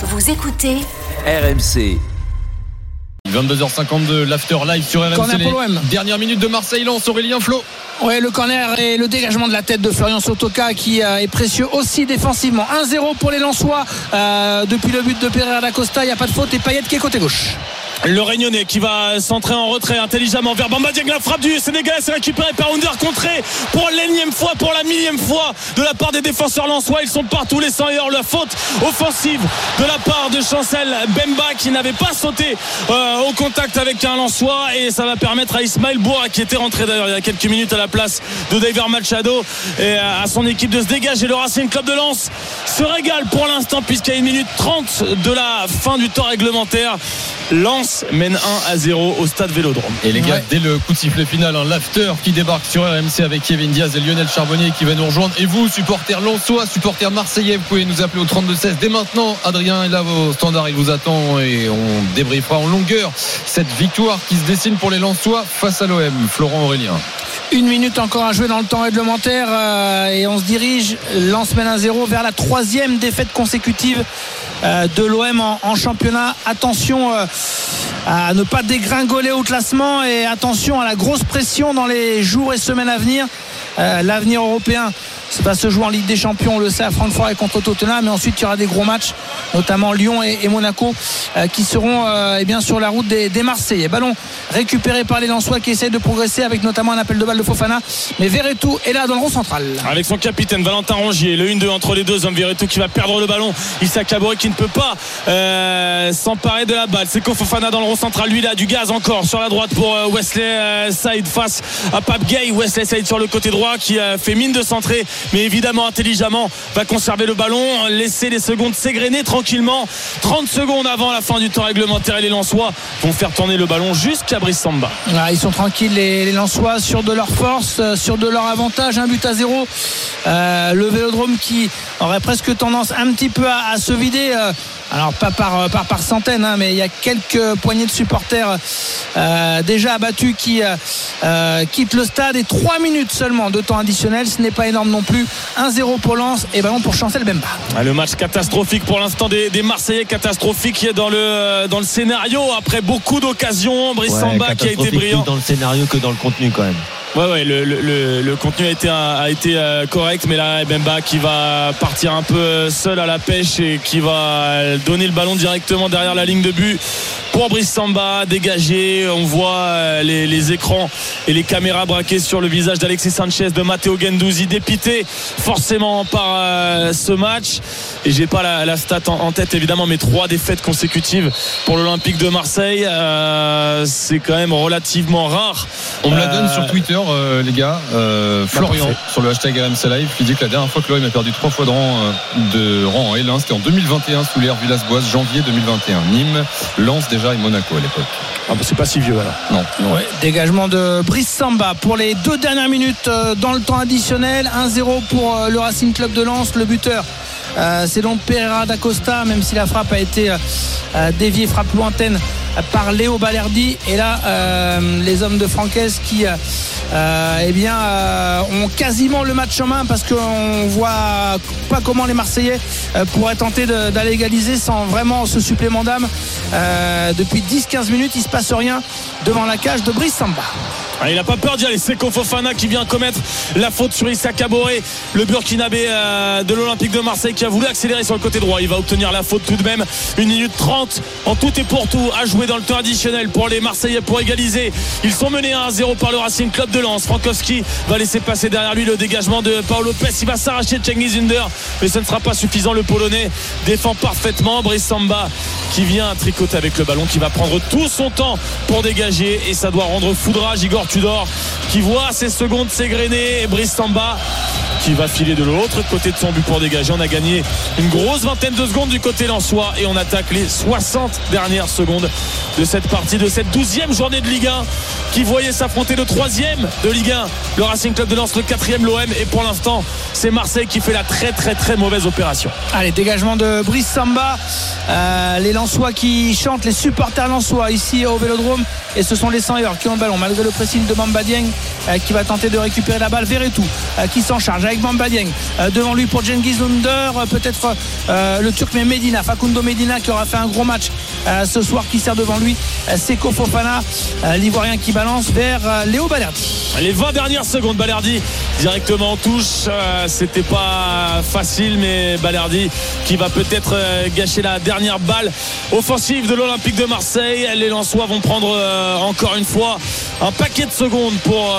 Vous écoutez RMC. 22h52, l'after live sur RMC. Corner pour l'OM. Dernière minute de Marseille-Lens, Aurélien Flo. Ouais, le corner et le dégagement de la tête de Florian Sotoka qui euh, est précieux aussi défensivement. 1-0 pour les Lensois euh, depuis le but de Pereira da Costa. Il n'y a pas de faute et Payet qui est côté gauche. Le Réunionnais qui va centrer en retrait intelligemment vers Bamba Dieng. La frappe du Sénégal c'est récupéré par Under contré pour l'énième fois, pour la millième fois de la part des défenseurs lensois. Ils sont partout les 100 heures. La faute offensive de la part de Chancel Bemba qui n'avait pas sauté euh, au contact avec un lensois et ça va permettre à Ismaël Boura qui était rentré d'ailleurs il y a quelques minutes à la place de David Machado et à son équipe de se dégager. Le Racing Club de Lens se régale pour l'instant puisqu'à une minute 30 de la fin du temps réglementaire. Mène 1 à 0 au stade Vélodrome. Et les gars, Ouais. dès le coup de sifflet final, hein, l'after qui débarque sur RMC avec Kevin Diaz et Lionel Charbonnier qui va nous rejoindre. Et vous, supporters lensois, supporters marseillais, vous pouvez nous appeler au 32-16 dès maintenant. Adrien est là au standard, il vous attend et on débriefera en longueur cette victoire qui se dessine pour les lensois face à l'OM. Florent Aurélien. Une minute encore à jouer dans le temps réglementaire euh, et on se dirige, Lens mène 1-0 vers la troisième défaite consécutive euh, de l'OM en, en championnat. Attention euh, à ne pas dégringoler au classement et attention à la grosse pression dans les jours et semaines à venir. Euh, L'avenir européen ça va se jouer en Ligue des Champions, on le sait, à Francfort et contre Tottenham. Mais ensuite, il y aura des gros matchs, notamment Lyon et, Monaco, euh, qui seront euh, eh bien, sur la route des, des Marseillais. Ballon récupéré par les Lensois qui essayent de progresser avec notamment un appel de balle de Fofana. Mais Verretou est là dans le rond central. Avec son capitaine Valentin Rongier, le 1-2 entre les deux hommes, Verretou qui va perdre le ballon. Issa Kabore qui ne peut pas euh, s'emparer de la balle. C'est Kofofana dans le rond central. Lui, a du gaz encore sur la droite pour Wesley Saïd face à Pape Gay. Wesley Saïd sur le côté droit qui fait mine de centrer, mais évidemment intelligemment va conserver le ballon, laisser les secondes s'égrener tranquillement. 30 secondes avant la fin du temps réglementaire et les Lensois vont faire tourner le ballon jusqu'à Brice Samba. Voilà, ils sont tranquilles, les, les Lensois, sur de leur force, euh, sur de leur avantage. Un but à zéro. Euh, le vélodrome qui aurait presque tendance un petit peu à, à se vider. euh, alors, pas par, euh, par, par centaines, hein, mais il y a quelques poignées de supporters euh, déjà abattus qui euh, quittent le stade. Et 3 minutes seulement de temps additionnel. Ce n'est pas énorme non plus. 1-0 pour Lens et ballon pour Chancel Bemba. Ah, Le match catastrophique pour l'instant des, des Marseillais, catastrophique qui est dans le, dans le scénario après beaucoup d'occasions. Brice Ouais, Samba qui a été brillant. plus dans le scénario que dans le contenu quand même. Ouais, ouais, le, le- le- contenu a été, a été euh, correct, mais là, Bemba qui va partir un peu seul à la pêche et qui va donner le ballon directement derrière la ligne de but pour Brice Samba, dégagé. On voit euh, les, les écrans et les caméras braquées sur le visage d'Alexis Sanchez, de Matteo Gendouzi, dépité forcément par euh, ce match. Et j'ai pas la, la stat en, en tête évidemment, mais trois défaites consécutives pour l'Olympique de Marseille. Euh, c'est quand même relativement rare. On me la donne Euh, sur Twitter, euh, les gars. Euh, Florian, parfait. sur le hashtag RMC Live, qui dit que la dernière fois que l'OM a perdu trois fois de rang, euh, de rang en L1, c'était en 2021 sous l'ère Villas-Boas, janvier 2021. Nîmes, Lens déjà et Monaco à l'époque. Ah bah c'est pas si vieux alors. Non. Ouais, dégagement de Brice Samba pour les deux dernières minutes euh, dans le temps additionnel. 1-0 pour le Racing Club de Lens. Le buteur, c'est donc Pereira da Costa, même si la frappe a été euh, euh, déviée, frappe lointaine euh, par Léo Balerdi. Et là, euh, les hommes de Francaise qui euh, euh, eh bien, euh, ont quasiment le match en main parce qu'on voit pas comment les Marseillais euh, pourraient tenter d'aller égaliser sans vraiment ce supplément d'âme. Euh, depuis 10-15 minutes, il se passe rien devant la cage de Brice Samba. Ah, il n'a pas peur d'y aller. C'est Fofana qui vient commettre la faute sur Issa Kaboré, le Burkinabé euh, de l'Olympique de Marseille qui a voulu accélérer sur le côté droit. Il va obtenir la faute tout de même. Une minute 30 en tout et pour tout à jouer dans le temps additionnel pour les Marseillais pour égaliser. Ils sont menés 1-0 par le Racing Club de Lens. Frankowski va laisser passer derrière lui le dégagement de Paolo Lopez. Il va s'arracher de Under, mais ce ne sera pas suffisant. Le Polonais défend parfaitement. Brice Samba qui vient tricoter avec le ballon, qui va prendre tout son temps pour dégager et ça doit rendre foudrage Igor Tudor qui voit ses secondes s'égrener et Brice Samba qui va filer de l'autre côté de son but pour dégager. On a gagné une grosse vingtaine de secondes du côté lensois et on attaque les 60 dernières secondes de cette partie, de cette 12e journée de Ligue 1 qui voyait s'affronter le troisième de Ligue 1, le Racing Club de Lens, le quatrième l'OM et pour l'instant c'est Marseille qui fait la très très très mauvaise opération. Allez, dégagement de Brice Samba Euh, les Lensois qui chantent, les supporters Lensois ici au Vélodrome. Et ce sont les 100 qui ont le ballon, malgré le pressing de Bamba Dieng euh, qui va tenter de récupérer la balle. Verretou euh, qui s'en charge avec Bamba Dieng. Euh, devant lui pour Genghis Under, euh, peut-être euh, le Turc mais Medina, Facundo Medina qui aura fait un gros match ce soir qui sert devant lui. Seko Fofana, l'Ivoirien qui balance vers Léo Balerdi. Les 20 dernières secondes, Balerdi directement en touche. C'était pas facile, mais Balerdi qui va peut-être gâcher la dernière balle offensive de l'Olympique de Marseille. Les Lensois vont prendre encore une fois un paquet de secondes pour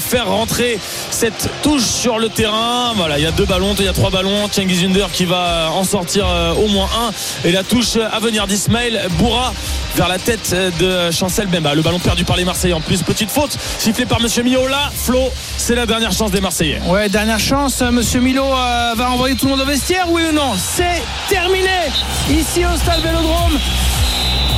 faire rentrer cette touche sur le terrain. Voilà, il y a deux ballons, il y a trois ballons. Cengiz Under qui va en sortir euh, au moins un. Et la touche à venir d'Ismaël Bourra vers la tête de Chancel Bemba. Le ballon perdu par les Marseillais en plus. Petite faute sifflée par Monsieur Miola. Flo, c'est la dernière chance des Marseillais. Ouais, dernière chance. Monsieur Milo euh, va envoyer tout le monde au vestiaire, oui ou non? C'est terminé ici au stade Vélodrome.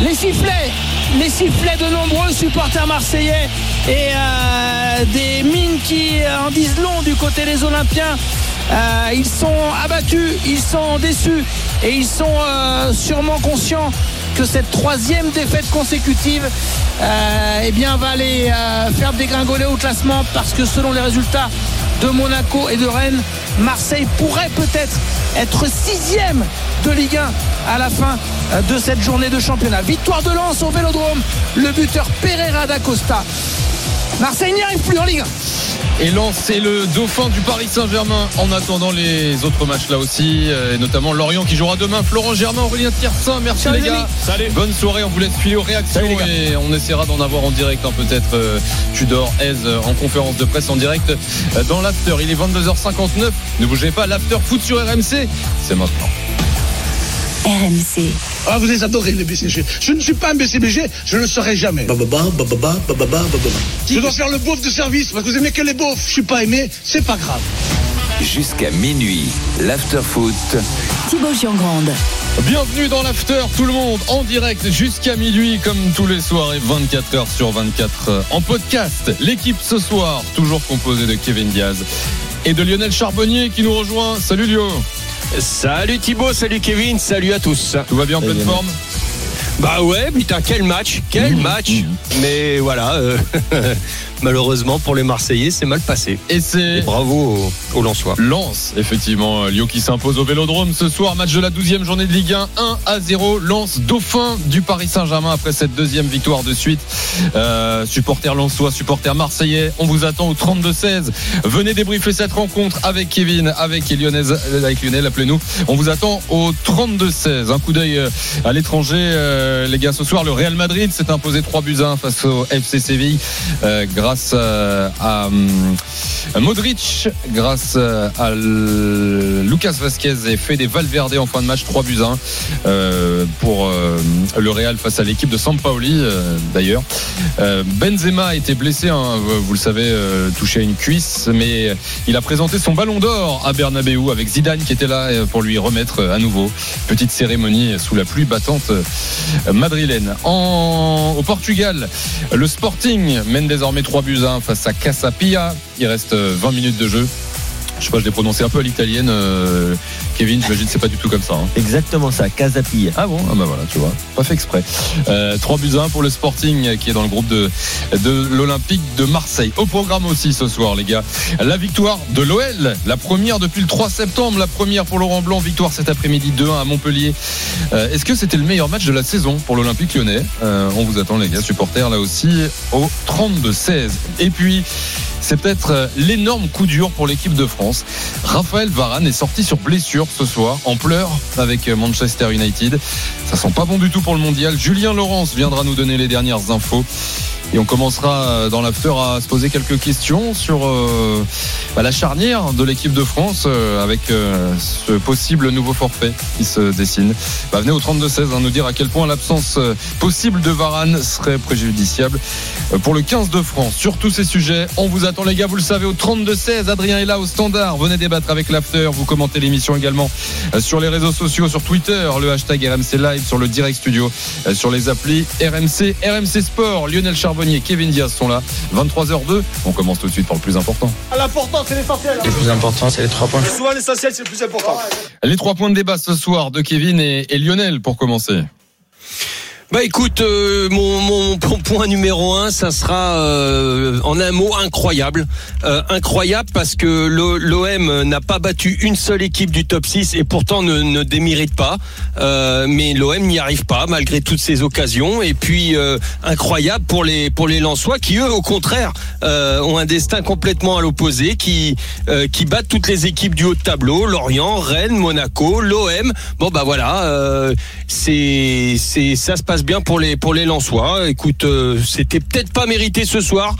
Les sifflets, les sifflets de nombreux supporters marseillais et euh, des mines qui en disent long du côté des Olympiens. Euh, ils sont abattus, ils sont déçus et ils sont euh, sûrement conscients que cette troisième défaite consécutive eh bien, va les faire dégringoler au classement parce que selon les résultats de Monaco et de Rennes, Marseille pourrait peut-être être sixième de Ligue 1 à la fin euh, de cette journée de championnat. Victoire de Lens au Vélodrome, le buteur Pereira d'Acosta. Marseille n'y arrive plus en Ligue 1. Et Lens, c'est le dauphin du Paris Saint-Germain en attendant les autres matchs là aussi, euh, et notamment Lorient qui jouera demain. Florent Germain, Aurélien Tiersin, merci Salut, les gars. Salut. Bonne soirée, on vous laisse filer aux réactions Salut, et on essaiera d'en avoir en direct hein, peut-être euh, Tudor, Aise euh, en conférence de presse en direct euh, dans l'after. Il est 22h59, ne bougez pas, l'after foot sur RMC, c'est maintenant. RMC. Ah, vous les adorez, les BCG. Je ne suis pas un BCBG, je ne le serai jamais. Bababa, bababa. Je dois faire le beauf de service parce que vous aimez que les beaufs. Je suis pas aimé, c'est pas grave. Jusqu'à minuit, l'afterfoot. Thibaut Giangrande. Bienvenue dans l'after, tout le monde, en direct jusqu'à minuit, comme tous les soirs et 24 heures sur 24 euh, en podcast. L'équipe ce soir, toujours composée de Kevin Diaz et de Lionel Charbonnier qui nous rejoint. Salut Lio, Salut Thibaut, salut Kevin, salut à tous. tout va bien en pleine forme? Bah ouais, putain, quel match, quel match. Mais voilà, euh, malheureusement pour les Marseillais, c'est mal passé. Et c'est bravo aux, aux Lensois. Lens, effectivement, euh, Lyon qui s'impose au Vélodrome ce soir, match de la 12e journée de Ligue 1, 1 à 0, Lens dauphin du Paris Saint-Germain après cette deuxième victoire de suite. Euh, supporters lensois, supporters marseillais, on vous attend au 32-16. Venez débriefer cette rencontre avec Kevin, avec Lionel, euh, avec Lionel, appelez-nous. On vous attend au 32-16. Un coup d'œil à l'étranger, euh, les gars, ce soir, le Real Madrid s'est imposé 3 buts à 1 face au FC Séville euh, grâce euh, à hum, Modric, grâce euh, à Lucas Vasquez et Fede Valverde en fin de match, 3 buts à 1 euh, pour euh, le Real face à l'équipe de Sampaoli euh, d'ailleurs. Euh, Benzema a été blessé, hein, vous le savez, euh, touché à une cuisse, mais il a présenté son ballon d'or à Bernabeu avec Zidane qui était là euh, pour lui remettre euh, à nouveau. Petite cérémonie sous la pluie battante euh, madrilène. Au Portugal, le Sporting mène désormais 3 buts à 1 face à Casapia. Il reste euh, 20 minutes de jeu. Je sais pas, je l'ai prononcé un peu à l'italienne. euh, Kevin, j'imagine que c'est pas du tout comme ça. hein. Exactement ça, Casapille. Ah bon? Ah bah voilà, tu vois, pas fait exprès. Euh, 3 buts à 1 pour le Sporting qui est dans le groupe de, de l'Olympique de Marseille. Au programme aussi ce soir, les gars, la victoire de l'OL, la première depuis le 3 septembre, la première pour Laurent Blanc, victoire cet après-midi 2-1 à Montpellier. Euh, Est-ce que c'était le meilleur match de la saison pour l'Olympique lyonnais? Euh, On vous attend, les gars, supporters, là aussi, au 32-16. Et puis, c'est peut-être euh, l'énorme coup dur pour l'équipe de France. Raphaël Varane est sorti sur blessure ce soir, en pleurs avec euh, Manchester United. Ça sent pas bon du tout pour le mondial. Julien Laurence viendra nous donner les dernières infos. Et on commencera euh, dans l'after à se poser quelques questions sur euh, bah, la charnière de l'équipe de France euh, avec ce possible nouveau forfait qui se dessine. Bah, venez au 32-16 hein, nous dire à quel point l'absence possible de Varane serait préjudiciable pour le 15 de France. Sur tous ces sujets, on vous attend les gars, vous le savez, au 32-16. Adrien est là au standard. Venez débattre avec l'after. Vous commentez l'émission également sur les réseaux sociaux, sur Twitter, le hashtag RMC Live, sur le Direct Studio, sur les applis RMC, RMC Sport. Lionel Charbonnier Charbonnier, Kevin Diaz sont là. 23h02. On commence tout de suite par le plus important. L'important, c'est l'essentiel. Le plus important, c'est les trois points. Souvent, l'essentiel, c'est le plus important. Les trois points de débat ce soir de Kevin et, et Lionel pour commencer. Bah écoute, euh, mon, mon, mon point numéro un, ça sera euh, en un mot incroyable. Euh, incroyable parce que l'OM n'a pas battu une seule équipe du top 6 et pourtant ne, ne démérite pas. Euh, mais l'OM n'y arrive pas malgré toutes ces occasions. Et puis euh, incroyable pour les pour les Lensois qui eux au contraire euh, ont un destin complètement à l'opposé, qui qui battent toutes les équipes du haut de tableau, Lorient, Rennes, Monaco, l'OM. Bon bah voilà, c'est c'est ça se passe bien pour les pour les Lensois. Écoute, euh, c'était peut-être pas mérité ce soir.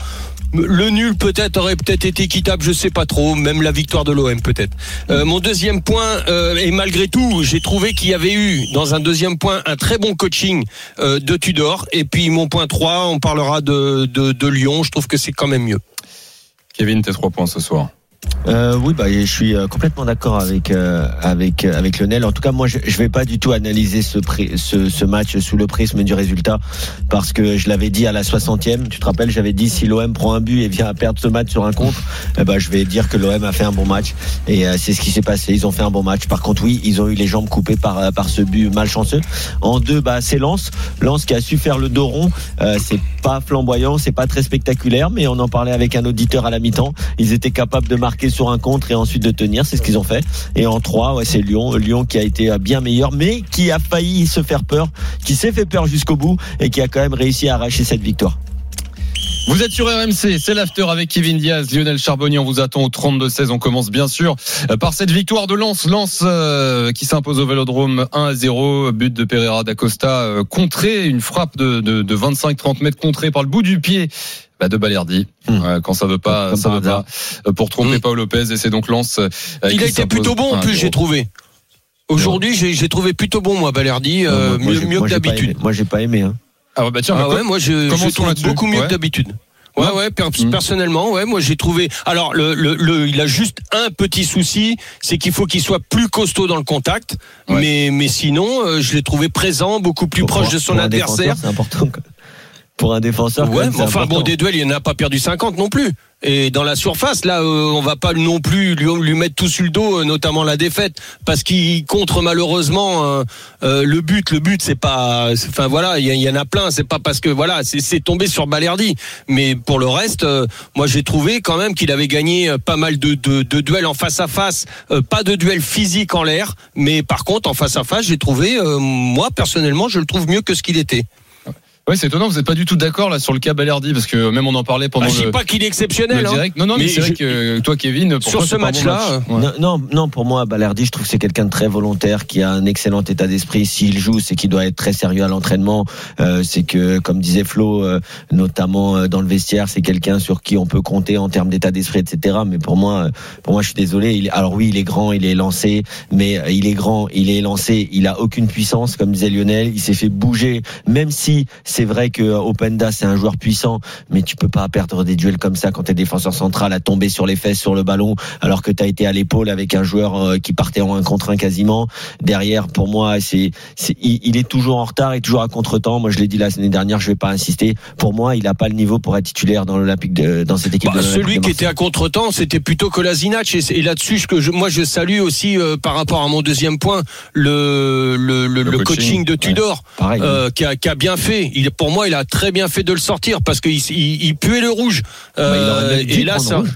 Le nul peut-être aurait peut-être été équitable, je sais pas trop. Même la victoire de l'OM peut-être. Euh, mon deuxième point, euh, et malgré tout, j'ai trouvé qu'il y avait eu dans un deuxième point un très bon coaching euh, de Tudor. Et puis mon point 3, on parlera de, de, de Lyon. Je trouve que c'est quand même mieux. Kevin, tes trois points ce soir. Euh, oui, bah, je suis euh, complètement d'accord avec euh, avec euh, avec Lionel. En tout cas, moi, je, je vais pas du tout analyser ce, ce ce match sous le prisme du résultat parce que je l'avais dit à la 60e. Tu te rappelles, j'avais dit si l'OM prend un but et vient à perdre ce match sur un contre, eh ben, je vais dire que l'OM a fait un bon match et euh, c'est ce qui s'est passé. Ils ont fait un bon match. Par contre, oui, ils ont eu les jambes coupées par euh, par ce but malchanceux. En deux, bah, c'est Lens, Lens qui a su faire le dos rond. C'est pas flamboyant, c'est pas très spectaculaire, mais on en parlait avec un auditeur à la mi-temps. Ils étaient capables de marquer sur un contre et ensuite de tenir, c'est ce qu'ils ont fait. Et en trois, ouais, c'est Lyon, Lyon qui a été euh, bien meilleur, mais qui a failli se faire peur, qui s'est fait peur jusqu'au bout et qui a quand même réussi à arracher cette victoire. Vous êtes sur RMC, c'est l'after avec Kevin Diaz, Lionel Charbonnier. On vous attend au 32-16. On commence bien sûr par cette victoire de Lens. Lens euh, qui s'impose au Vélodrome 1 à 0. But de Pereira d'Acosta euh, contré. Une frappe de, de, de 25-30 mètres contrée par le bout du pied. Bah de Balerdi, Hum. Ouais, quand ça veut pas, Comme ça veut pas. Euh, Pour tromper Hum. Paul Lopez et c'est donc Lens. euh, Il a été plutôt bon en 1 à plus, 0. j'ai trouvé. Aujourd'hui, j'ai trouvé plutôt bon moi Balerdi, euh, mieux, que d'habitude. Moi, j'ai pas aimé. Hein. Ah ouais, bah tiens, Ah ouais, moi je, je trouve beaucoup mieux Ouais. que d'habitude. Ouais, Ouais. ouais, per- Mm. personnellement, ouais, moi j'ai trouvé. Alors, le, le, le- il a juste un petit souci, c'est qu'il faut qu'il soit plus costaud dans le contact. Ouais. Mais, mais sinon, euh, je l'ai trouvé présent, beaucoup plus Pour- proche de son adversaire. C'est important. Pour un défenseur, Ouais, enfin bon, des duels, il n'en a pas perdu 50 non plus. Et dans la surface, là, euh, on va pas non plus lui, lui mettre tout sur le dos, euh, notamment la défaite, parce qu'il contre malheureusement euh, euh, le but. Le but, c'est pas, enfin voilà, il y, y en a plein. C'est pas parce que voilà, c'est c'est tombé sur Balerdi. Mais pour le reste, euh, moi j'ai trouvé quand même qu'il avait gagné euh, pas mal de, de, de duels en face à face, euh, pas de duels physiques en l'air, mais par contre en face à face, j'ai trouvé, euh, moi personnellement, je le trouve mieux que ce qu'il était. Ouais, c'est étonnant. Vous n'êtes pas du tout d'accord là sur le cas Balerdi parce que même on en parlait pendant Bah, je dis pas qu'il est le exceptionnel. hein. Non, non, mais, Mais c'est vrai je- que toi, Kevin, pour Sur toi, ce bon match-là, match. Ouais. Non, non, pour moi, Balerdi, je trouve que c'est quelqu'un de très volontaire, qui a un excellent état d'esprit. S'il joue, c'est qu'il doit être très sérieux à l'entraînement. Euh, c'est que, comme disait Flo, euh, notamment euh, dans le vestiaire, c'est quelqu'un sur qui on peut compter en termes d'état d'esprit, etc. Mais pour moi, euh, pour moi, je suis désolé. Il, alors oui, il est grand, il est lancé, mais euh, il est grand, il est lancé, il a aucune puissance, comme disait Lionel. Il s'est fait bouger, même si c'est vrai que euh, Openda c'est un joueur puissant, mais tu peux pas perdre des duels comme ça quand t'es défenseur central à tomber sur les fesses sur le ballon alors que tu as été à l'épaule avec un joueur euh, qui partait en un contre un quasiment. Derrière, pour moi, c'est, il, il est toujours en retard et toujours à contre-temps. Moi, je l'ai dit la semaine dernière, je vais pas insister. Pour moi, il a pas le niveau pour être titulaire dans l'Olympique de, dans cette équipe. Bah, de celui de qui était à contre-temps, c'était plutôt Kolasinac. Et, et là-dessus, ce que je, moi, je salue aussi euh, par rapport à mon deuxième point, le, le, le, Le le coaching, coaching, de ouais. Tudor, Pareil. euh, qui, a, qui a bien fait. Il, pour moi, il a très bien fait de le sortir parce qu'il il, il puait le rouge. Bah, il Euh, et là, ça. rouge.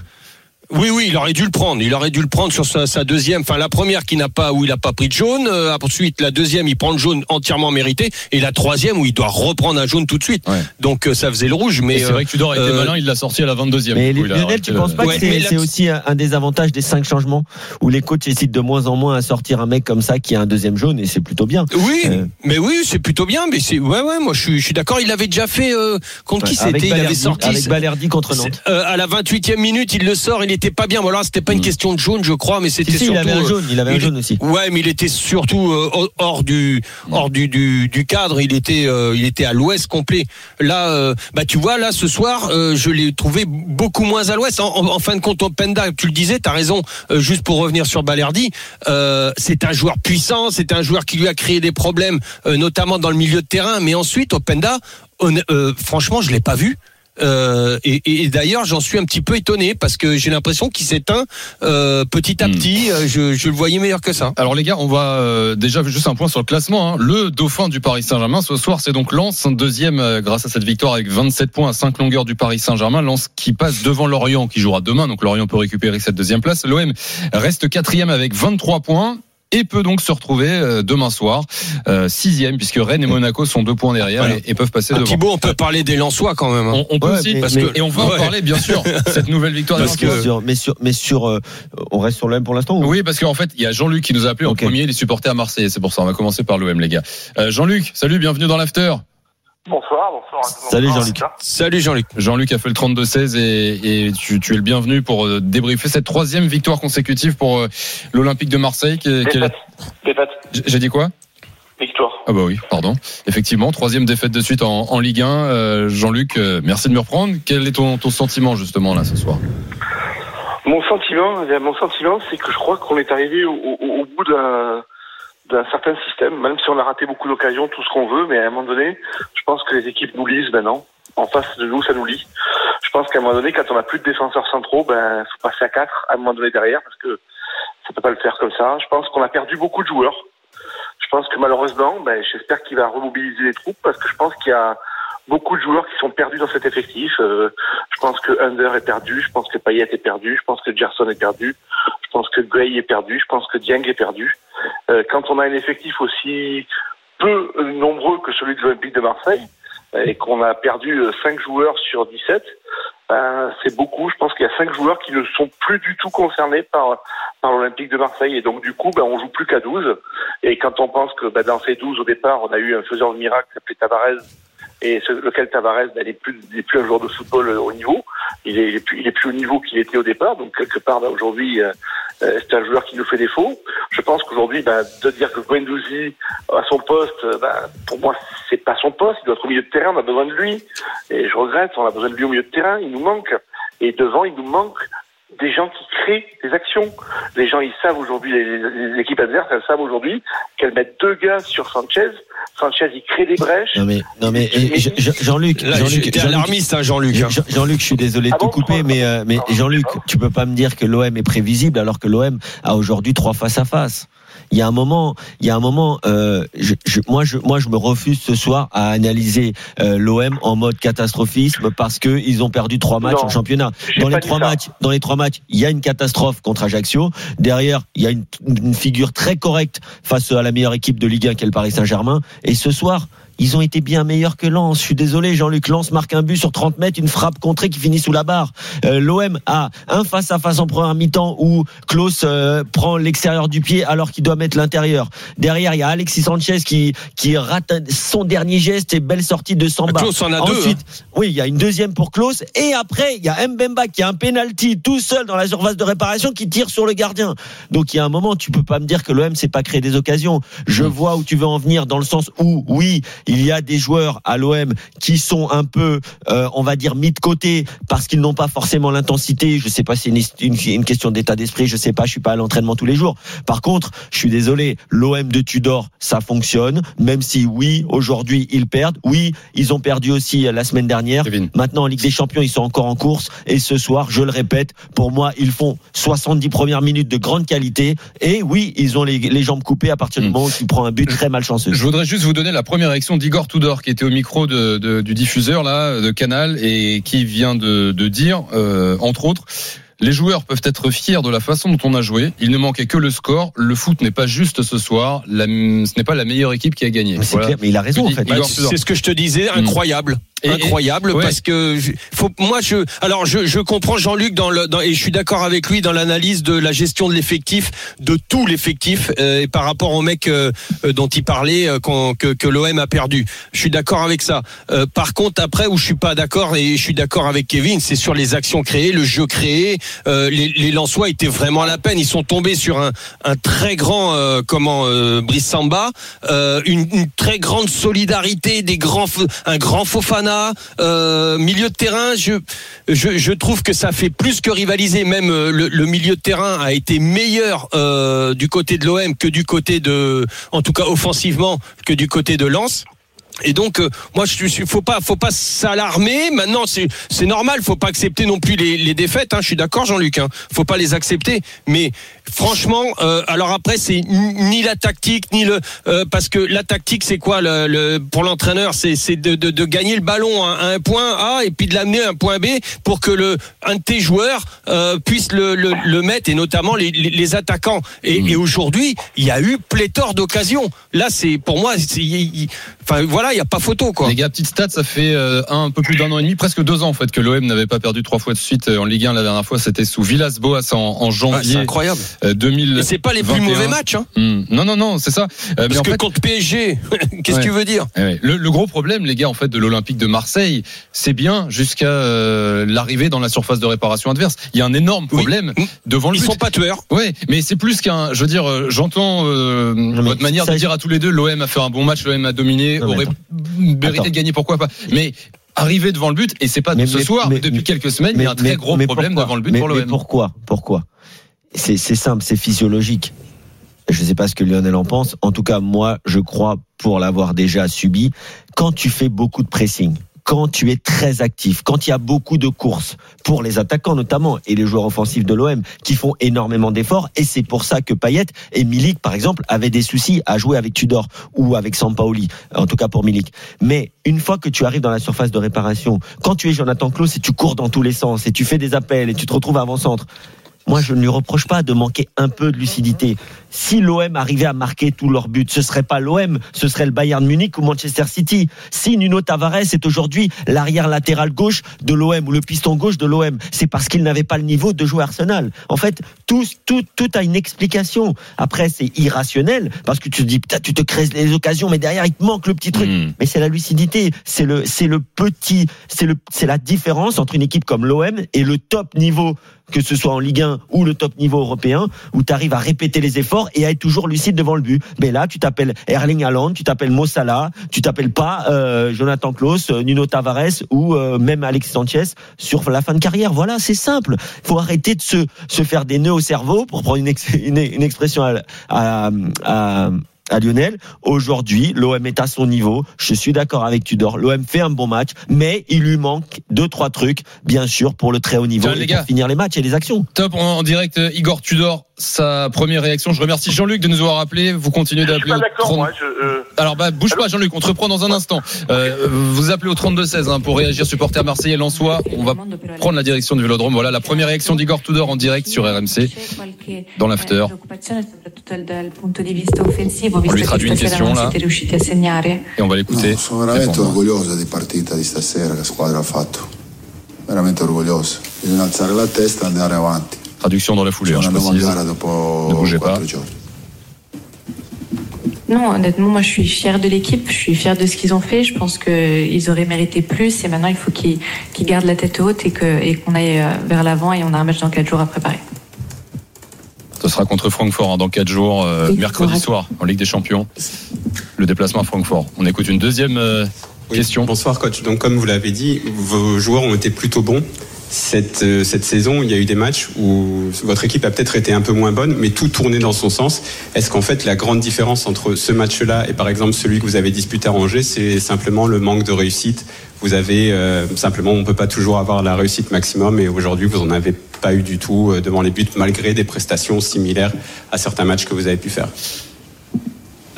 Oui, oui, il aurait dû le prendre. Il aurait dû le prendre sur sa, sa deuxième. Enfin, la première qui n'a pas, où il a pas pris de jaune. Euh, ensuite, la deuxième, il prend le jaune entièrement mérité. Et la troisième, où il doit reprendre un jaune tout de suite. Ouais. Donc, euh, ça faisait le rouge. Mais c'est euh, vrai que Tudor a été euh, malin, il l'a sorti à la 22e. Mais coup, Lionel, tu le- penses pas Ouais, que c'est, aussi un, des avantages des cinq changements où les coachs hésitent de moins en moins à sortir un mec comme ça qui a un deuxième jaune et c'est plutôt bien. Oui, Euh. mais oui, c'est plutôt bien. Mais c'est ouais, ouais, moi je suis, je suis d'accord. Il avait déjà fait euh, contre qui c'était? Il avait sorti avec Balerdi contre Nantes. euh, à la 28e minute, il le sort. Il était pas bien. Voilà, c'était pas une Mm. question de jaune, je crois, mais c'était Si, si, il surtout. avait un jaune, il avait un jaune aussi. Ouais, mais il était surtout euh, hors- du hors du, du, du cadre. Il était euh, il était à l'ouest complet. Là, euh, bah tu vois, là ce soir, euh, je l'ai trouvé beaucoup moins à l'ouest. En, en- en fin de compte, Openda, tu le disais, t'as raison. euh, juste pour revenir sur Balerdi, euh, c'est un joueur puissant, c'est un joueur qui lui a créé des problèmes, euh, notamment dans le milieu de terrain. Mais ensuite, Openda, honn- euh, franchement, je l'ai pas vu. Euh, et, et d'ailleurs, j'en suis un petit peu étonné parce que j'ai l'impression qu'il s'éteint euh, petit à Hmm. petit. Euh, Je, je le voyais meilleur que ça. Alors les gars, on va euh, déjà juste un point sur le classement. hein. Le dauphin du Paris Saint-Germain ce soir, c'est donc Lens, deuxième euh, grâce à cette victoire avec 27 points à 5 longueurs du Paris Saint-Germain. Lens qui passe devant Lorient qui jouera demain, donc Lorient peut récupérer cette deuxième place. L'OM reste quatrième avec 23 points. Et peut donc se retrouver euh, demain soir euh, sixième puisque Rennes et Monaco sont deux points derrière Voilà. et, et peuvent passer Ah, devant. Thibaut, on peut parler des Lensois quand même. hein. On, on peut Ouais, aussi mais- parce mais- que et on va en parler bien sûr cette nouvelle victoire Parce que- Sur- mais sur, mais sur, euh, on reste sur l'OM pour l'instant ou? Oui, parce qu'en fait, il y a Jean-Luc qui nous a appelé en premier, les supporters à Marseille. C'est pour ça, on va commencer par l'OM, les gars. Euh, Jean-Luc, salut, bienvenue dans l'after. Bonsoir, bonsoir. Salut, Jean-Luc. Salut Jean-Luc. Jean-Luc a fait le 32-16 et, et tu, tu es le bienvenu pour euh, débriefer cette troisième victoire consécutive pour euh, l'Olympique de Marseille. qui- qui est la- J'ai dit quoi? Victoire. Ah bah oui, pardon. Effectivement, troisième défaite de suite en, en Ligue 1. Euh, Jean-Luc, euh, merci de me reprendre. Quel est ton, ton sentiment justement là ce soir? Mon sentiment, eh mon sentiment, c'est que je crois qu'on est arrivé au, au- au bout d'un d'un certain système, même si on a raté beaucoup d'occasions, tout ce qu'on veut, mais à un moment donné, je pense que les équipes nous lisent maintenant. En face de nous, ça nous lit. Je pense qu'à un moment donné, quand on n'a plus de défenseurs centraux, ben, faut passer à quatre à un moment donné derrière, parce que ça peut pas le faire comme ça. Je pense qu'on a perdu beaucoup de joueurs. Je pense que malheureusement, ben, j'espère qu'il va remobiliser les troupes, parce que je pense qu'il y a beaucoup de joueurs qui sont perdus dans cet effectif. Euh, je pense que Under est perdu, je pense que Payet est perdu, je pense que Gerson est perdu, je pense que Gray est perdu, je pense que Dieng est perdu. Euh, quand on a un effectif aussi peu euh, nombreux que celui de l'Olympique de Marseille, euh, et qu'on a perdu euh, 5 joueurs sur 17, ben, c'est beaucoup. Je pense qu'il y a 5 joueurs qui ne sont plus du tout concernés par, par l'Olympique de Marseille. Et donc, du coup, ben, on joue plus qu'à 12. Et quand on pense que ben, dans ces 12, au départ, on a eu un faiseur de miracle qui s'appelait Tavares, et ce, lequel Tavares ben, n'est plus, n'est plus un joueur de football euh, au niveau. Il est, plus, il est plus au niveau qu'il était au départ. Donc quelque part, ben, aujourd'hui, euh, euh, c'est un joueur qui nous fait défaut. Je pense qu'aujourd'hui, ben, de dire que Guendouzi à son poste, euh, ben, pour moi, c'est pas son poste. Il doit être au milieu de terrain. On a besoin de lui. Et je regrette, on a besoin de lui au milieu de terrain. Il nous manque. Et devant, il nous manque des gens qui créent des actions. Les gens, ils savent aujourd'hui, les, les équipes adverses, elles savent aujourd'hui qu'elles mettent deux gars sur Sanchez. Sanchez, il crée des brèches. Non mais, non mais Jean-Luc, Là, Jean-Luc, alarmiste, hein, Jean-Luc. hein. Jean- Jean-Luc, je suis désolé de Ah bon, couper, mais, euh, mais Pardon, Jean-Luc, tu peux pas me dire que l'OM est prévisible alors que l'OM a aujourd'hui trois face à face. Il y a un moment, il y a un moment, euh, je, je- moi, je, moi, je me refuse ce soir à analyser euh, l'OM en mode catastrophisme parce que ils ont perdu trois matchs Non, en championnat. Dans les trois matchs, dans les trois matchs, il y a une catastrophe contre Ajaccio. Derrière, il y a une, une figure très correcte face à la meilleure équipe de Ligue 1 qu'est le Paris Saint-Germain. Et ce soir, ils ont été bien meilleurs que Lens. Je suis désolé, Jean-Luc Lens marque un but sur 30 mètres, une frappe contrée qui finit sous la barre. Euh, L'OM a un face à face en première mi-temps où Klaus euh, prend l'extérieur du pied alors qu'il doit mettre l'intérieur. Derrière, il y a Alexis Sanchez qui qui rate son dernier geste et belle sortie de Samba. Klaus en a deux, Ensuite, oui, il y a une deuxième pour Klaus et après il y a Mbemba qui a un penalty tout seul dans la surface de réparation qui tire sur le gardien. Donc il y a un moment, tu peux pas me dire que l'OM s'est pas créé des occasions. Je vois où tu veux en venir dans le sens où oui, il y a des joueurs à l'OM qui sont un peu, euh, on va dire, mis de côté parce qu'ils n'ont pas forcément l'intensité. Je sais pas, si c'est une, une, une question d'état d'esprit. Je sais pas, je suis pas à l'entraînement tous les jours. Par contre, je suis désolé, l'OM de Tudor, ça fonctionne. Même si oui, aujourd'hui ils perdent. Oui, ils ont perdu aussi la semaine dernière. Kevin. Maintenant, en Ligue des Champions, ils sont encore en course. Et ce soir, je le répète, pour moi, ils font 70 premières minutes de grande qualité. Et oui, ils ont les, les jambes coupées à partir du Mm. moment où tu prends un but très malchanceux. Je voudrais juste vous donner la première réaction d'Igor Tudor qui était au micro de, de- du diffuseur là de Canal et qui vient de, de dire euh, entre autres les joueurs peuvent être fiers de la façon dont on a joué. Il ne manquait que le score. Le foot n'est pas juste ce soir. La- ce n'est pas la meilleure équipe qui a gagné. Mais c'est Voilà. clair, mais il a raison, en fait. Igor Bah, Tudor. c'est ce que je te disais, incroyable. Et- et- incroyable ouais. parce que faut moi je alors je, je comprends Jean-Luc dans le dans, et je suis d'accord avec lui dans l'analyse de la gestion de l'effectif de tout l'effectif euh, et par rapport au mec euh, euh, dont il parlait euh, que, que l'OM a perdu. Je suis d'accord avec ça. Euh, par contre après où je suis pas d'accord et je suis d'accord avec Kevin c'est sur les actions créées le jeu créé Euh, les, les Lensois étaient vraiment à la peine. Ils sont tombés sur un, un très grand euh, comment euh, Brice Samba euh, une, une très grande solidarité des grands un grand Fofana euh, milieu de terrain je, je trouve que ça fait plus que rivaliser. Même euh, le, le milieu de terrain a été meilleur euh, du côté de l'OM que du côté de en tout cas offensivement que du côté de Lens Et donc, euh, moi, je suis, faut pas, faut pas s'alarmer. Maintenant, c'est, c'est normal. Faut pas accepter non plus les, les défaites. Hein. Je suis d'accord, Jean-Luc. Hein. Faut pas les accepter. Mais franchement, euh, alors après, c'est ni la tactique, ni le, euh, parce que la tactique, c'est quoi le, le- pour l'entraîneur, c'est, c'est de, de, de gagner le ballon à, à un point A et puis de l'amener à un point B pour que le un de tes joueurs euh, puisse le, le, le mettre et notamment les, les, les attaquants. Et, et aujourd'hui, il y a eu pléthore d'occasions. Là, c'est pour moi, c'est, enfin voilà, il y a pas photo quoi. Les gars, petite stat, ça fait euh, un, peu plus d'un an et demi, presque deux ans en fait, que l'OM n'avait pas perdu trois fois de suite euh, en Ligue 1. La dernière fois, c'était sous Villas-Boas en, en Ouais, janvier c'est incroyable. euh, 2000. Et c'est pas les plus 21. mauvais matchs. Hein. Hmm. Non, non, non, c'est ça. Euh, mais Parce en que fait, contre PSG, qu'est-ce Ouais. que tu veux dire Eh ouais. le, le gros problème, les gars, en fait, de l'Olympique de Marseille, c'est bien jusqu'à euh, l'arrivée dans la surface de réparation adverse. Il y a un énorme problème devant le Ils but. sont pas tueurs. Ouais, mais c'est plus qu'un. Je veux dire, euh, j'entends euh, votre manière ça, de dire à tous les deux, l'OM a fait un bon match, l'OM a dominé, Non, aurait mérité Attends. de gagner, pourquoi pas. Mais arriver devant le but, et c'est pas Mais- ce mais- soir, mais- depuis quelques semaines, il y a un très gros problème pourquoi devant le but pour l'OM. pourquoi Pourquoi? C'est c'est simple, c'est physiologique. Je ne sais pas ce que Lionel en pense. En tout cas, moi, je crois, pour l'avoir déjà subi, quand tu fais beaucoup de pressing, quand tu es très actif, quand il y a beaucoup de courses, pour les attaquants notamment, et les joueurs offensifs de l'OM, qui font énormément d'efforts, et c'est pour ça que Payet et Milik, par exemple, avaient des soucis à jouer avec Tudor ou avec Sampaoli, en tout cas pour Milik. Mais une fois que tu arrives dans la surface de réparation, quand tu es Jonathan Klaus et tu cours dans tous les sens, et tu fais des appels, et tu te retrouves avant-centre, moi, je ne lui reproche pas de manquer un peu de lucidité. Si l'OM arrivait à marquer tous leurs buts, ce serait pas l'OM, ce serait le Bayern Munich ou Manchester City. Si Nuno Tavares est aujourd'hui l'arrière latéral gauche de l'OM ou le piston gauche de l'OM, c'est parce qu'il n'avait pas le niveau de jouer Arsenal. En fait, tout, tout, tout a une explication. Après, c'est irrationnel parce que tu te dis, putain, tu te crées les occasions, mais derrière, il te manque le petit truc. Hmm. Mais c'est la lucidité, c'est le, c'est le petit, c'est le, c'est la différence entre une équipe comme l'OM et le top niveau, que ce soit en Ligue 1 ou le top niveau européen, où tu arrives à répéter les efforts et à être toujours lucide devant le but. Mais là, tu t'appelles Erling Haaland, tu t'appelles Mo Salah, tu t'appelles pas euh, Jonathan Klaus, euh, Nuno Tavares ou euh, même Alex Sanchez sur la fin de carrière. Voilà, c'est simple. faut arrêter de se, se faire des nœuds au cerveau, pour prendre une, ex- une, une expression à, à, à, à Lionel. Aujourd'hui, l'OM est à son niveau. Je suis d'accord avec Tudor. L'OM fait un bon match, mais il lui manque deux, trois trucs, bien sûr, pour le très haut niveau Tiens, les et pour gars. finir les matchs et les actions. Top en, direct, Igor Tudor, sa première réaction. Je remercie Jean-Luc de nous avoir appelé. Vous continuez d'appeler pas au d'accord, 30 moi. Je, euh, Alors bah bouge pas Jean-Luc, on te reprend dans un instant. Euh, vous appelez au 32-16 hein, pour réagir supporter marseillais Lensois. On va prendre la direction du Vélodrome. Voilà la première réaction d'Igor Tudor en direct sur RMC dans l'after. On lui traduit une question, là. et on va l'écouter. No, sono veramente orgoglioso di partita di stasera che squadra ha fatto. Veramente orgoglioso. Bisogna alzare la testa e andare avanti. Traduction dans la foulée, hein, je précise. Ne bougez pas. Non, honnêtement, moi je suis fière de l'équipe, je suis fière de ce qu'ils ont fait. Je pense qu'ils auraient mérité plus et maintenant il faut qu'ils gardent la tête haute et qu'on aille euh, vers l'avant et on a un match dans 4 jours à préparer. Ce sera contre Francfort hein, dans 4 jours, euh, mercredi soir, en Ligue des Champions. Le déplacement à Francfort. On écoute une deuxième euh, Oui, question. Bonsoir coach. Donc comme vous l'avez dit, vos joueurs ont été plutôt bons. Cette, euh, cette saison, il y a eu des matchs où votre équipe a peut-être été un peu moins bonne, mais tout tournait dans son sens. Est-ce qu'en fait la grande différence entre ce match-là et par exemple celui que vous avez disputé à Angers, c'est simplement le manque de réussite? Vous avez euh, simplement, on peut pas toujours avoir la réussite maximum, et aujourd'hui vous en avez pas eu du tout euh, devant les buts, malgré des prestations similaires à certains matchs que vous avez pu faire.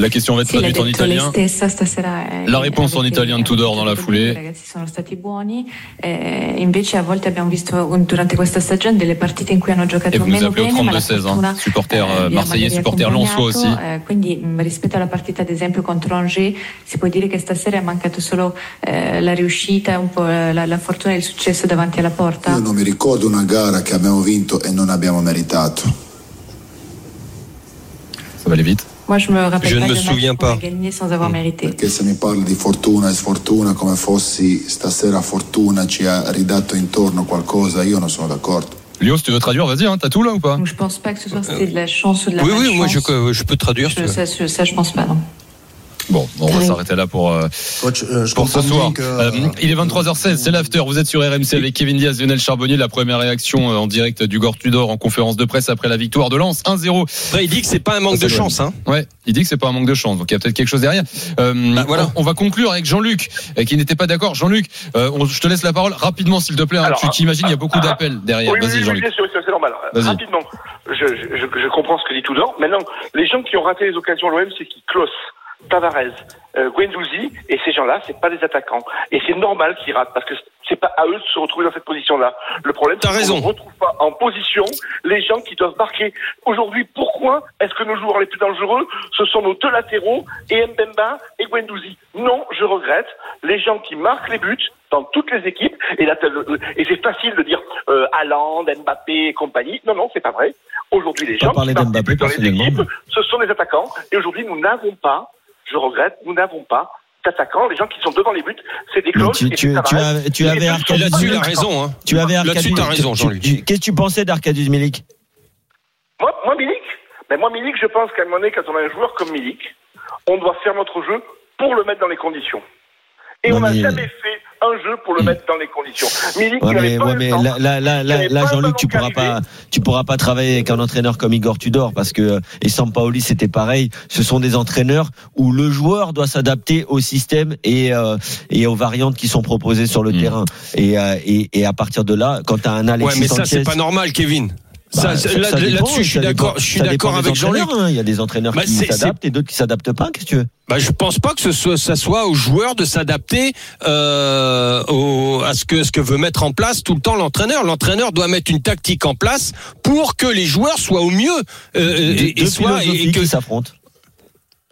La question va être traduite en italien. La réponse en italien de Tudor dans la foulée. detto che I ragazzi sono stati buoni, eh, invece a volte abbiamo visto un- durante questa stagione delle partite in cui hanno giocato Et vous nous appelez au bene, ma la 32-16, fortuna, hein. supporter eh, euh, marseillais, magari supporter lensois aussi. eh, quindi mh, rispetto alla partita ad esempio contro Angers si può dire che stasera è mancato solo eh, la riuscita, un po' la, la fortuna e il successo davanti alla porta? Io non mi ricordo una gara che abbiamo vinto e non abbiamo meritato. Ça va aller vite? Moi je me rappelle Je pas ne me souviens pas. gagné sans avoir mérité. Perché se mi parli di fortuna e sfortuna come fossi stasera fortuna ci ha ridato intorno qualcosa, io non sono d'accordo. Léo, si tu veux traduire, vas-y, hein, t'as tout là ou pas? Donc je pense pas que ce soit c'était de la chance ou de la Oui, oui, moi je, je peux traduire. Je- ça, je- ça, je pense pas, non. Bon, on va s'arrêter là pour, euh, Coach, euh, je pour ce soir. que. Euh, il est 23h16, c'est l'after. Vous êtes sur RMC avec Kevin Diaz, Lionel Charbonnier. La première réaction euh, en direct du Gore Tudor en conférence de presse après la victoire de Lens 1-0. Après, il dit que c'est pas un manque de chance. Hein. Ouais, il dit que c'est pas un manque de chance, donc il y a peut-être quelque chose derrière. Euh, Bah, voilà. on, on va conclure avec Jean-Luc, euh, qui n'était pas d'accord. Jean-Luc, euh, je te laisse la parole rapidement, s'il te plaît. hein. Alors, tu t'imagines, il y a beaucoup d'appels derrière. Oui, Vas-y, oui, Jean-Luc. c'est normal. Rapidement, je, je, je- je comprends ce que dit Tudor. Maintenant, les gens qui ont raté les occasions à l'OM, c'est qui Klaus, Tavares, euh, Guendouzi, et ces gens-là, c'est pas des attaquants. Et c'est normal qu'ils ratent, parce que c'est pas à eux de se retrouver dans cette position-là. Le problème, c'est qu'on ne retrouve pas en position les gens qui doivent marquer. Aujourd'hui, pourquoi est-ce que nos joueurs les plus dangereux, ce sont nos deux latéraux, et Mbemba et Guendouzi? Non, je regrette. Les gens qui marquent les buts, dans toutes les équipes, et, là, c'est facile de dire euh, Haaland, Mbappé et compagnie. Non, non, c'est pas vrai. Aujourd'hui, les gens qui marquent les buts dans les équipes, ce sont des attaquants. Et aujourd'hui, nous n'avons pas, je regrette, nous n'avons pas d'attaquants. Les gens qui sont devant les buts, c'est des cloches. tu, et tu, tu, as- tu avais Là-dessus, il a Milik. raison. Hein. Tu avais Là-dessus, t'as raison, Jean-Luc. Qu'est-ce que tu pensais d'Arcadius Milik? Moi, moi, Milik, mais moi, Milik, je pense qu'à un moment donné, quand on a un joueur comme Milik, on doit faire notre jeu pour le mettre dans les conditions. Et on n'a mais- jamais fait un jeu pour le mettre dans les conditions. Milik, Ouais, mais, pas ouais, mais temps. là, là, là, là, Jean-Luc, tu pourras pas, tu pourras pas travailler avec un entraîneur comme Igor Tudor parce que et Sampaoli c'était pareil. Ce sont des entraîneurs où le joueur doit s'adapter au système et euh, et aux variantes qui sont proposées sur le Mm. terrain. Et, euh, et et à partir de là, quand tu as un Alexis Ouais, mais ça, c'est pas normal, Kevin. Bah, là- Là-dessus, je suis d'accord. Je suis avec Jean-Luc. hein. Il y a des entraîneurs Bah, qui s'adaptent et d'autres qui s'adaptent pas. Qu'est-ce que tu veux? Bah, je pense pas que ce soit, ça soit aux joueurs de s'adapter euh, à ce que ce que veut mettre en place tout le temps l'entraîneur. L'entraîneur doit mettre une tactique en place pour que les joueurs soient au mieux euh, et, et soient et que s'affrontent.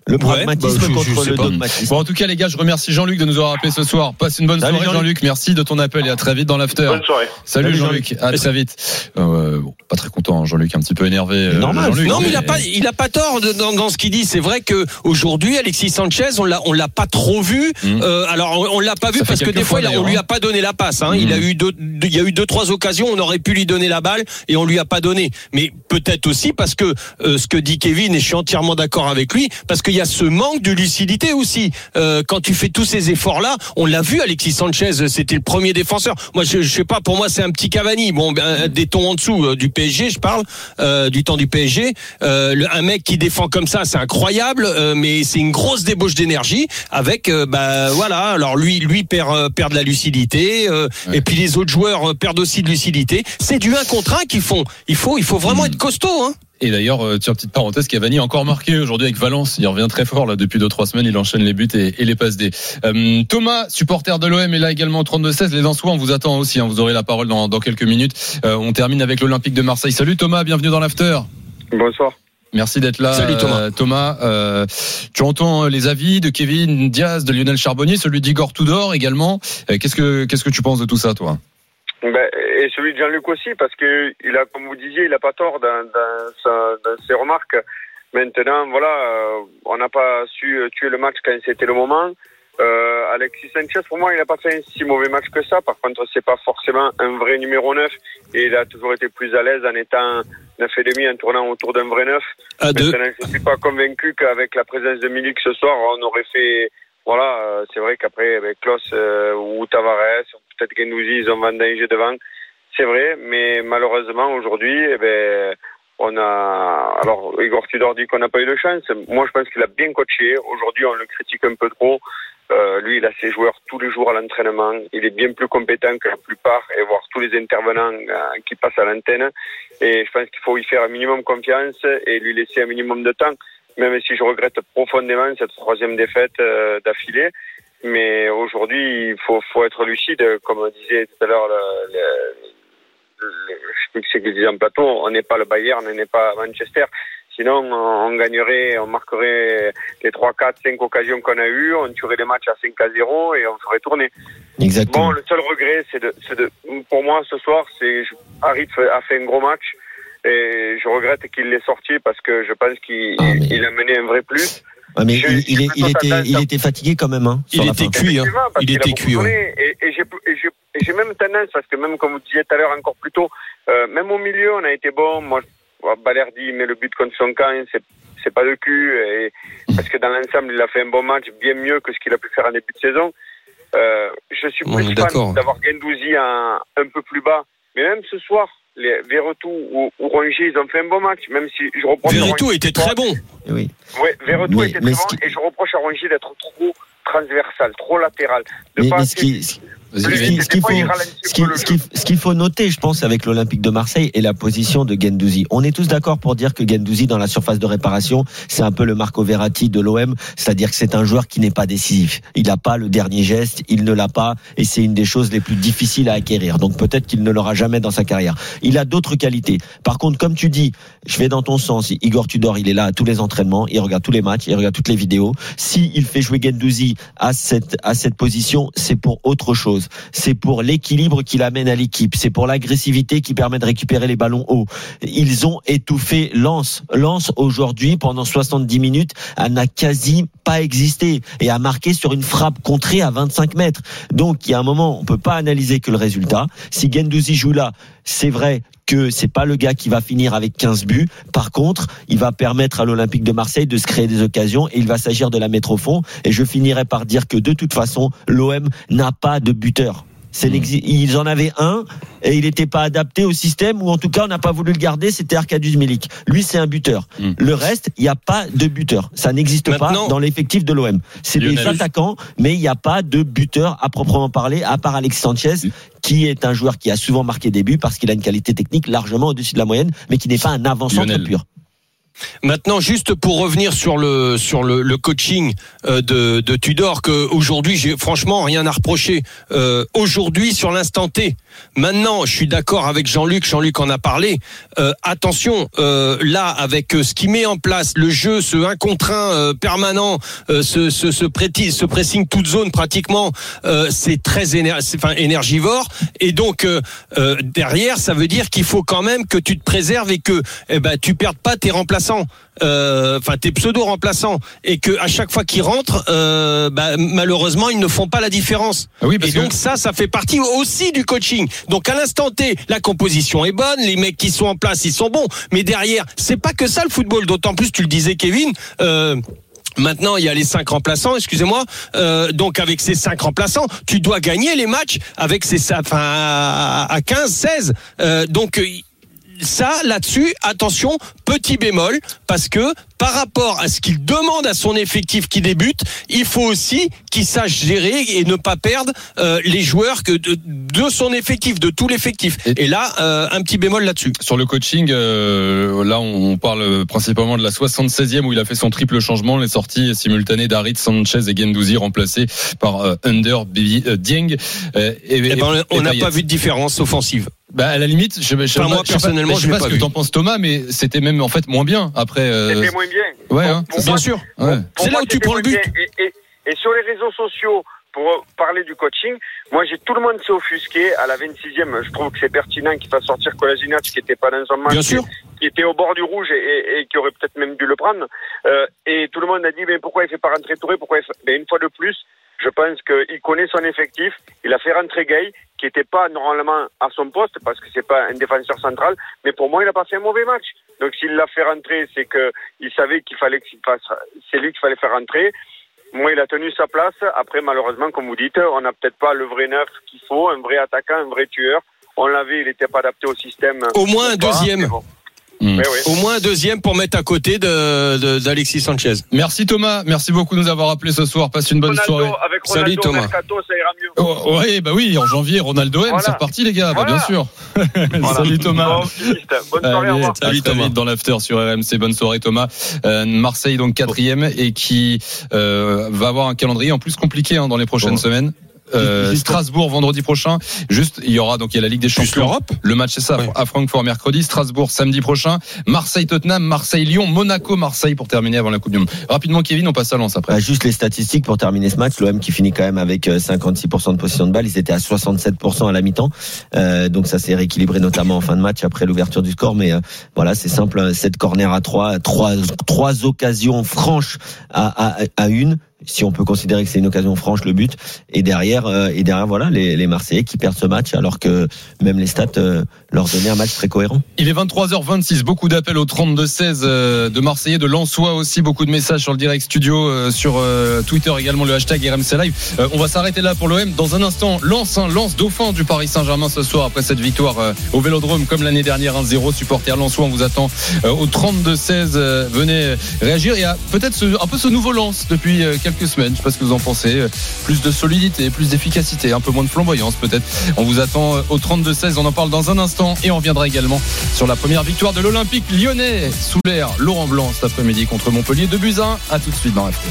Le Ouais, pragmatisme bah, je- je le dogmatisme. Bon, en tout cas, les gars, je remercie Jean-Luc de nous avoir appelé ce soir. Passe une bonne Salut, soirée, Jean-Luc. Merci de ton appel et à très vite dans l'after. Bonne soirée. Salut, Salut, Jean-Luc. À très vite. Euh, bon, pas très content, hein, Jean-Luc, un petit peu énervé. euh, Normal. Jean-Luc, Non, mais il a pas, il a pas tort de- dans, dans ce qu'il dit. C'est vrai que aujourd'hui, Alexis Sanchez, on l'a, on l'a pas trop vu. Mm. Euh, alors, on, on l'a pas vu Ça parce que des fois, fois, a- on lui a d'ailleurs, pas donné la passe. Hein. Mm. Il a eu deux, il y a eu deux, trois occasions. On aurait pu lui donner la balle et on lui a pas donné. Mais peut-être aussi parce que euh, ce que dit Kevin et je suis entièrement d'accord avec lui, parce qu'il y a ce manque de lucidité aussi. Euh, quand tu fais tous ces efforts-là, on l'a vu, Alexis Sanchez, c'était le premier défenseur. Moi, je, je sais pas, pour moi, c'est un petit Cavani. Bon, ben, des tons en dessous euh, du PSG, je parle euh, du temps du PSG. Euh, le- un mec qui défend comme ça, c'est incroyable, euh, mais c'est une grosse débauche d'énergie. Avec, bah voilà. Alors lui, lui perd perd de la lucidité, euh, Ouais. et puis les autres joueurs perdent aussi de lucidité. C'est du un contre un qu'ils font. Il faut, il faut vraiment Mm. être costaud. Hein. Et d'ailleurs, euh, tiens, petite parenthèse, Cavani a encore marqué aujourd'hui avec Valence. Il revient très fort là depuis deux trois semaines. Il enchaîne les buts et, et les passes D. Euh, Thomas, supporter de l'OM, est là également au 32-16. Les Lensois, on vous attend aussi. hein. Vous aurez la parole dans, dans quelques minutes. Euh, on termine avec l'Olympique de Marseille. Salut Thomas, bienvenue dans l'after. Bonsoir. Merci d'être là. Salut, Thomas. Euh, Thomas, euh, tu entends les avis de Kevin Diaz, de Lionel Charbonnier, celui d'Igor Tudor également. Euh, qu'est-ce que qu'est-ce que tu penses de tout ça, toi? Ben, et celui de Jean-Luc aussi, parce que il a, comme vous disiez, il a pas tort dans, dans, sa- dans ses remarques. Maintenant, voilà, euh, on n'a pas su tuer le match quand c'était le moment. Euh, Alexis Sanchez, pour moi, il n'a pas fait un si mauvais match que ça. Par contre, c'est pas forcément un vrai numéro 9. Et il a toujours été plus à l'aise en étant 9,5 en tournant autour d'un vrai 9. À deux. Maintenant, je suis pas convaincu qu'avec la présence de Milik ce soir, on aurait fait. Voilà, euh, c'est vrai qu'après, avec Klaus euh, ou Tavares, peut-être Gendouzi, ils ont vendangé devant. C'est vrai, mais malheureusement, aujourd'hui, eh ben, on a. Alors, Igor Tudor dit qu'on n'a pas eu de chance. Moi, je pense qu'il a bien coaché. Aujourd'hui, on le critique un peu trop. Euh, lui, il a ses joueurs tous les jours à l'entraînement. Il est bien plus compétent que la plupart et voir tous les intervenants euh, qui passent à l'antenne. Et je pense qu'il faut y faire un minimum confiance et lui laisser un minimum de temps. Même si je regrette profondément cette troisième défaite euh, d'affilée. Mais aujourd'hui, il faut, faut être lucide. Comme disait tout à l'heure le, le- je sais plus ce qu'il disait en plateau, on n'est pas le Bayern, on n'est pas Manchester. Sinon, on, on gagnerait, on marquerait les 3, 4, 5 occasions qu'on a eues, on tuerait les matchs à 5 à 0 et on ferait tourner. Exactement. Bon, le seul regret, c'est de, c'est de, pour moi, ce soir, c'est, je- Harit fait- a fait un gros match et je regrette qu'il l'ait sorti parce que je pense qu'il Ah, mais- il a mené un vrai plus. Ouais, mais Je- il, je il, il était, il fatigué quand même. Hein, Il était cuit. Hein. Il était cuit. ouais. Et, et j'ai et j'ai- même tendance, parce que même comme vous disiez tout à l'heure encore plus tôt, euh, même au milieu, on a été bon. Moi, Balerdi met le but contre son camp, c'est c'est pas de cul, et, parce que dans l'ensemble, il a fait un bon match, bien mieux que ce qu'il a pu faire en début de saison. Euh, je suis plus fan d'avoir Gendouzi un, un peu plus bas. Mais même ce soir, les Verretou ou, ou Rongier, ils ont fait un bon match, même si je reproche. à Verretou était très bon. Oui. Ouais, Verretou Mais- était mais très bon, et je reproche à Rongier d'être trop transversal, trop latéral. De Mais, pas mais assez- ce- qui- ce qu'il faut, faut noter, je pense, avec l'Olympique de Marseille et la position de Gendouzi. On est tous d'accord pour dire que Gendouzi, dans la surface de réparation, c'est un peu le Marco Verratti de l'OM, c'est-à-dire que c'est un joueur qui n'est pas décisif. Il n'a pas le dernier geste, il ne l'a pas, et c'est une des choses les plus difficiles à acquérir. Donc peut-être qu'il ne l'aura jamais dans sa carrière. Il a d'autres qualités. Par contre, comme tu dis, je vais dans ton sens. Igor Tudor, il est là à tous les entraînements, il regarde tous les matchs, il regarde toutes les vidéos. Si il fait jouer Gendouzi à cette à cette position, c'est pour autre chose. C'est pour l'équilibre qu'il amène à l'équipe. C'est pour l'agressivité qui permet de récupérer les ballons hauts. Ils ont étouffé Lens. Lens aujourd'hui pendant 70 minutes elle n'a quasi pas existé et a marqué sur une frappe contrée à 25 mètres. Donc il y a un moment, on peut pas analyser que le résultat. Si Gendouzi joue là, c'est vrai que c'est pas le gars qui va finir avec 15 buts. Par contre, il va permettre à l'Olympique de Marseille de se créer des occasions et il va s'agir de la mettre au fond. Et je finirai par dire que de toute façon, l'OM n'a pas de buteur. C'est l'exi- Ils en avaient un et il n'était pas adapté au système ou en tout cas on n'a pas voulu le garder. C'était Arkadiusz Milik. Lui c'est un buteur. Le reste, il n'y a pas de buteur. Ça n'existe pas dans l'effectif de l'OM. C'est des attaquants, mais il n'y a pas de buteur à proprement parler, à part Alex Sanchez, qui est un joueur qui a souvent marqué des buts parce qu'il a une qualité technique largement au-dessus de la moyenne, mais qui n'est pas un avant-centre pur. Maintenant, juste pour revenir sur le sur le, le coaching euh, de, de Tudor, que aujourd'hui, j'ai franchement rien à reprocher. Euh, aujourd'hui, sur l'instant T. Maintenant, je suis d'accord avec Jean-Luc. Jean-Luc en a parlé. Euh, attention, euh, là, avec euh, ce qu'il met en place, le jeu, ce un contre un euh, permanent, ce ce ce, ce pressing toute zone pratiquement, c'est très énergivore. Et donc derrière, ça veut dire qu'il faut quand même que tu te préserves et que eh ben tu perdes pas tes remplaçants, euh, enfin tes pseudo remplaçants, et que à chaque fois qu'ils rentrent, euh, bah, malheureusement ils ne font pas la différence. Ah oui, parce et que- donc ça, ça fait partie aussi du coaching. Donc à l'instant T, la composition est bonne, les mecs qui sont en place, ils sont bons, mais derrière, c'est pas que ça le football. D'autant plus, tu le disais, Kevin. Euh, Maintenant, il y a les cinq remplaçants, excusez-moi. Euh, donc, avec ces cinq remplaçants, tu dois gagner les matchs avec ces, enfin, à 15, 16. Euh, donc, ça, là-dessus, attention, petit bémol, parce que par rapport à ce qu'il demande à son effectif qui débute, il faut aussi qu'il sache gérer et ne pas perdre euh, les joueurs que de, de son effectif, de tout l'effectif. Et là, euh, un petit bémol là-dessus. Sur le coaching, euh, là on parle principalement de la 76e où il a fait son triple changement, les sorties simultanées d'Arit, Sanchez et Gendouzi remplacés par euh, Under, Bibi, Dieng. euh, et, Eh ben, on n'a pas vu de différence offensive. Bah, à la limite, je, je, Enfin, moi, je sais pas- personnellement, je sais je l'ai pas pas ce que t'en penses Thomas, mais c'était même en fait moins bien après. euh, C'était moins bien. Ouais, hein, Pour c'est moi, bien sûr. Ouais. C'est là moi, où tu prends le but. Et, et- et sur les réseaux sociaux, pour parler du coaching, moi, j'ai tout le monde s'est offusqué à la 26e. Je trouve que c'est pertinent qu'il fasse sortir Kolasinac, qui n'était pas dans son match. Bien sûr. Qui était au bord du rouge et, et- et qui aurait peut-être même dû le prendre. Euh, et tout le monde a dit, mais pourquoi il fait pas rentrer Touré? Pourquoi il fait... Mais une fois de plus, je pense qu'il connaît son effectif. Il a fait rentrer Gay, qui n'était pas normalement à son poste, parce que c'est pas un défenseur central. Mais pour moi, il a pas fait un mauvais match. Donc s'il l'a fait rentrer, c'est que il savait qu'il fallait qu'il fasse. C'est lui qu'il fallait faire rentrer. Moi, il a tenu sa place. Après, malheureusement, comme vous dites, on n'a peut-être pas le vrai neuf qu'il faut, un vrai attaquant, un vrai tueur. On l'avait, il n'était pas adapté au système. Au moins un deuxième. bon. Mm. Oui. Au moins un deuxième pour mettre à côté de de- d'Alexis Sanchez. Merci Thomas, merci beaucoup de nous avoir appelé ce soir. Passe une bonne Ronaldo, soirée. avec Salut, Ronaldo Thomas. Mercato, ça ira mieux. Oh, ouais, bah oui, en janvier, Ronaldo M, Voilà. c'est reparti les gars, bah, bien sûr. Voilà. Salut Thomas. Bonne soirée, Allez, très vite dans l'after sur RMC. Bonne soirée Thomas. Euh, Marseille donc quatrième et qui euh, va avoir un calendrier en plus compliqué hein, dans les prochaines Bon. semaines. Euh, Strasbourg vendredi prochain. Juste, il y aura donc il y a la Ligue des Champions. l'Europe. Le match c'est ça à Francfort mercredi, Strasbourg samedi prochain, Marseille Tottenham, Marseille Lyon, Monaco Marseille pour terminer avant la Coupe du Monde. Rapidement Kevin, on passe à Lens après. Bah, juste les statistiques pour terminer ce match. L'OM qui finit quand même avec euh, 56% de possession de balle. Ils étaient à 67% à la mi-temps. Euh, donc ça s'est rééquilibré notamment en fin de match après l'ouverture du score. Mais euh, voilà, c'est simple. 7 corners à 3, trois, trois occasions franches à, à, à une. Si on peut considérer que c'est une occasion franche le but. Et derrière, euh, et derrière voilà les, les Marseillais qui perdent ce match alors que même les stats euh, leur donnaient un match très cohérent. Il est 23h26, beaucoup d'appels au 32-16 euh, de Marseillais, de Lensois aussi, beaucoup de messages sur le direct studio, euh, sur euh, Twitter également le hashtag RMC Live. Euh, on va s'arrêter là pour l'OM. Dans un instant, lance un lance dauphin du Paris Saint-Germain ce soir après cette victoire euh, au Vélodrome comme l'année dernière 1-0. Supporter Lensois, on vous attend euh, au 32-16. Euh, venez réagir. Il y a peut-être un peu ce nouveau lance depuis euh, quelques semaines. Je sais pas ce que vous en pensez. Euh, Plus de solidité, plus d'efficacité, un peu moins de flamboyance peut-être. On vous attend euh, au 32-16. On en parle dans un instant et on reviendra également sur la première victoire de l'Olympique lyonnais sous l'air Laurent Blanc cet après-midi contre Montpellier. De Buzyn. À tout de suite dans l'after.